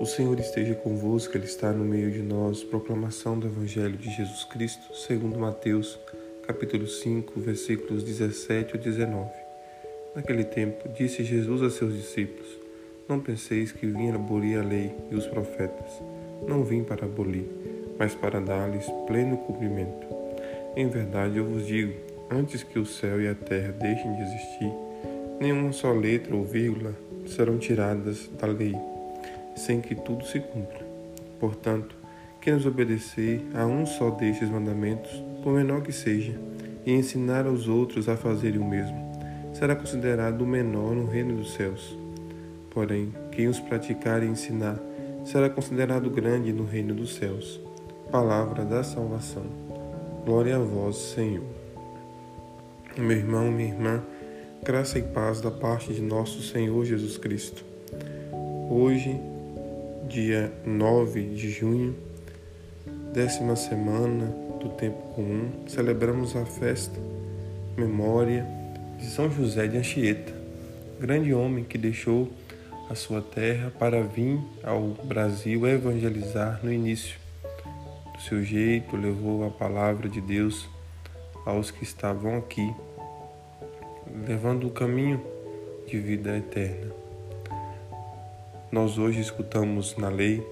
O Senhor esteja convosco, Ele está no meio de nós. Proclamação do Evangelho de Jesus Cristo, segundo Mateus, capítulo 5, versículos 17 a 19. Naquele tempo, disse Jesus a seus discípulos: Não penseis que vim abolir a lei e os profetas. Não vim para abolir, mas para dar-lhes pleno cumprimento. Em verdade, eu vos digo: antes que o céu e a terra deixem de existir, nenhuma só letra ou vírgula serão tiradas da lei sem que tudo se cumpra. Portanto, quem nos obedecer a um só destes mandamentos, por menor que seja, e ensinar aos outros a fazerem o mesmo, será considerado o menor no reino dos céus. Porém, quem os praticar e ensinar, será considerado grande no reino dos céus. Palavra da salvação. Glória a vós, Senhor. Meu irmão, minha irmã, graça e paz da parte de nosso Senhor Jesus Cristo. Hoje dia 9 de junho, décima semana do tempo comum, celebramos a festa memória de São José de Anchieta, grande homem que deixou a sua terra para vir ao Brasil evangelizar no início. Do seu jeito, levou a palavra de Deus aos que estavam aqui, levando o caminho de vida eterna. Nós hoje escutamos na lei,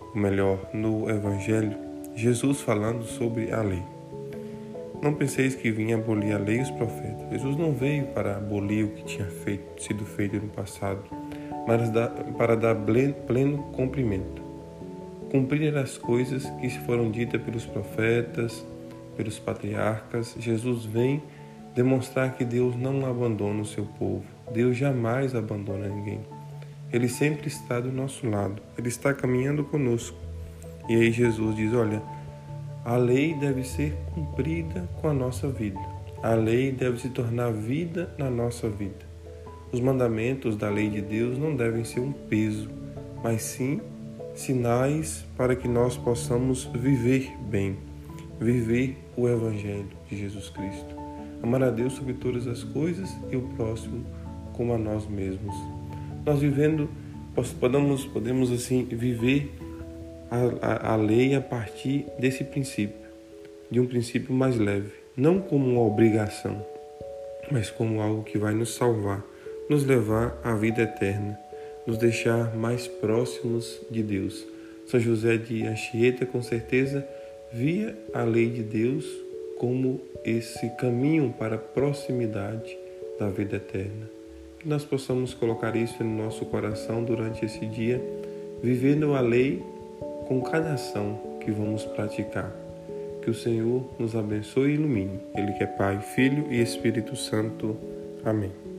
ou melhor, no Evangelho, Jesus falando sobre a lei. Não penseis que vinha abolir a lei e os profetas. Jesus não veio para abolir o que tinha feito, sido feito no passado, mas para dar pleno cumprimento. Cumprir as coisas que foram ditas pelos profetas, pelos patriarcas. Jesus vem demonstrar que Deus não abandona o seu povo. Deus jamais abandona ninguém. Ele sempre está do nosso lado, ele está caminhando conosco. E aí Jesus diz: Olha, a lei deve ser cumprida com a nossa vida. A lei deve se tornar vida na nossa vida. Os mandamentos da lei de Deus não devem ser um peso, mas sim sinais para que nós possamos viver bem, viver o Evangelho de Jesus Cristo. Amar a Deus sobre todas as coisas e o próximo como a nós mesmos nós vivendo, podemos, podemos assim viver a, a, a lei a partir desse princípio, de um princípio mais leve, não como uma obrigação, mas como algo que vai nos salvar, nos levar à vida eterna, nos deixar mais próximos de Deus. São José de Anchieta, com certeza, via a lei de Deus como esse caminho para a proximidade da vida eterna nós possamos colocar isso no nosso coração durante esse dia, vivendo a lei com cada ação que vamos praticar. Que o Senhor nos abençoe e ilumine. Ele que é Pai, Filho e Espírito Santo. Amém.